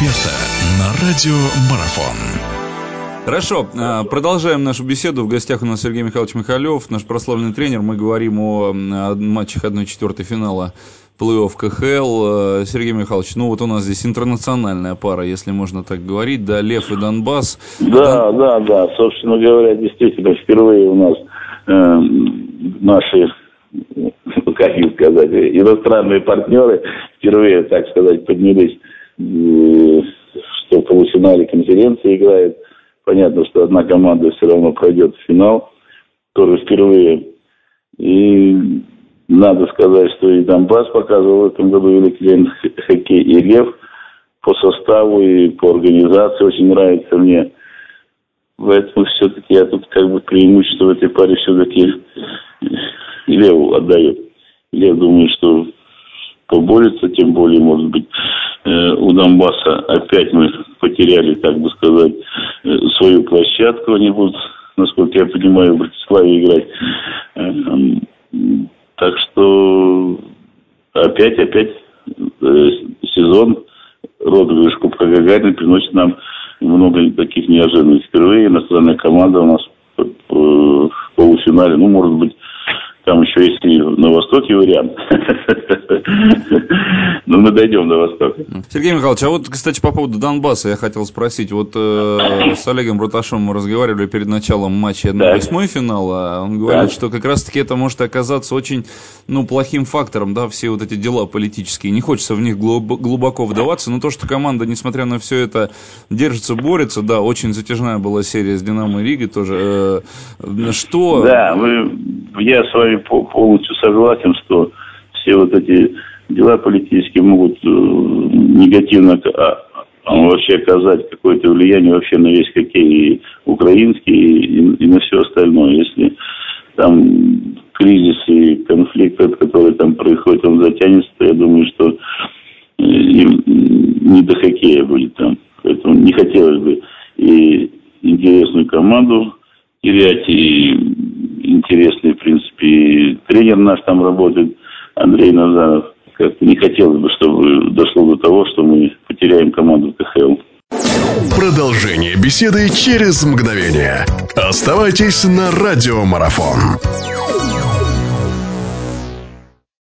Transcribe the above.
эксперта на радио Марафон. Хорошо, а, продолжаем нашу беседу. В гостях у нас Сергей Михайлович Михалев, наш прославленный тренер. Мы говорим о матчах 1-4 финала плей-офф КХЛ. Сергей Михайлович, ну вот у нас здесь интернациональная пара, если можно так говорить, да, Лев и Донбасс. Да, да, да, собственно говоря, действительно, впервые у нас э, наши, как сказать, иностранные партнеры впервые, так сказать, поднялись, что в полуфинале конференции играет. Понятно, что одна команда все равно пройдет в финал, тоже впервые. И надо сказать, что и Донбасс показывал в этом году великий хоккей, и Лев по составу и по организации очень нравится мне. Поэтому все-таки я тут как бы преимущество в этой паре все-таки Леву отдаю. Я думаю, что поборется, тем более, может быть, у Донбасса опять мы потеряли, так бы сказать, э, свою площадку. Они будут, насколько я понимаю, в Братиславе играть. Э, так что опять, опять сезон розыгрыш Кубка Гагарина приносит нам много таких неожиданностей. Впервые иностранная команда у нас в полуфинале, ну, может быть, там еще есть и на Востоке вариант. Но мы дойдем до Востока. Сергей Михайлович, а вот, кстати, по поводу Донбасса я хотел спросить. Вот э, с Олегом Бруташом мы разговаривали перед началом матча 1-8 финала. Он говорит, так. что как раз-таки это может оказаться очень ну, плохим фактором, да, все вот эти дела политические. Не хочется в них глубоко вдаваться, но то, что команда, несмотря на все это, держится, борется, да, очень затяжная была серия с Динамо и Ригой тоже. Э, что... Да, вы, я с вами полностью согласен, что все вот эти дела политические могут э, негативно а, а вообще оказать какое-то влияние вообще на весь хоккей и украинский, и, на все остальное. Если там кризис и конфликт, который там происходит, он затянется, то я думаю, что э, им не до хоккея будет там. Поэтому не хотелось бы и интересную команду терять, и интересный, в принципе, тренер наш там работает, Андрей Назаров. Как-то не хотелось бы, чтобы дошло до того, что мы потеряем команду КХЛ. Продолжение беседы через мгновение. Оставайтесь на радиомарафон.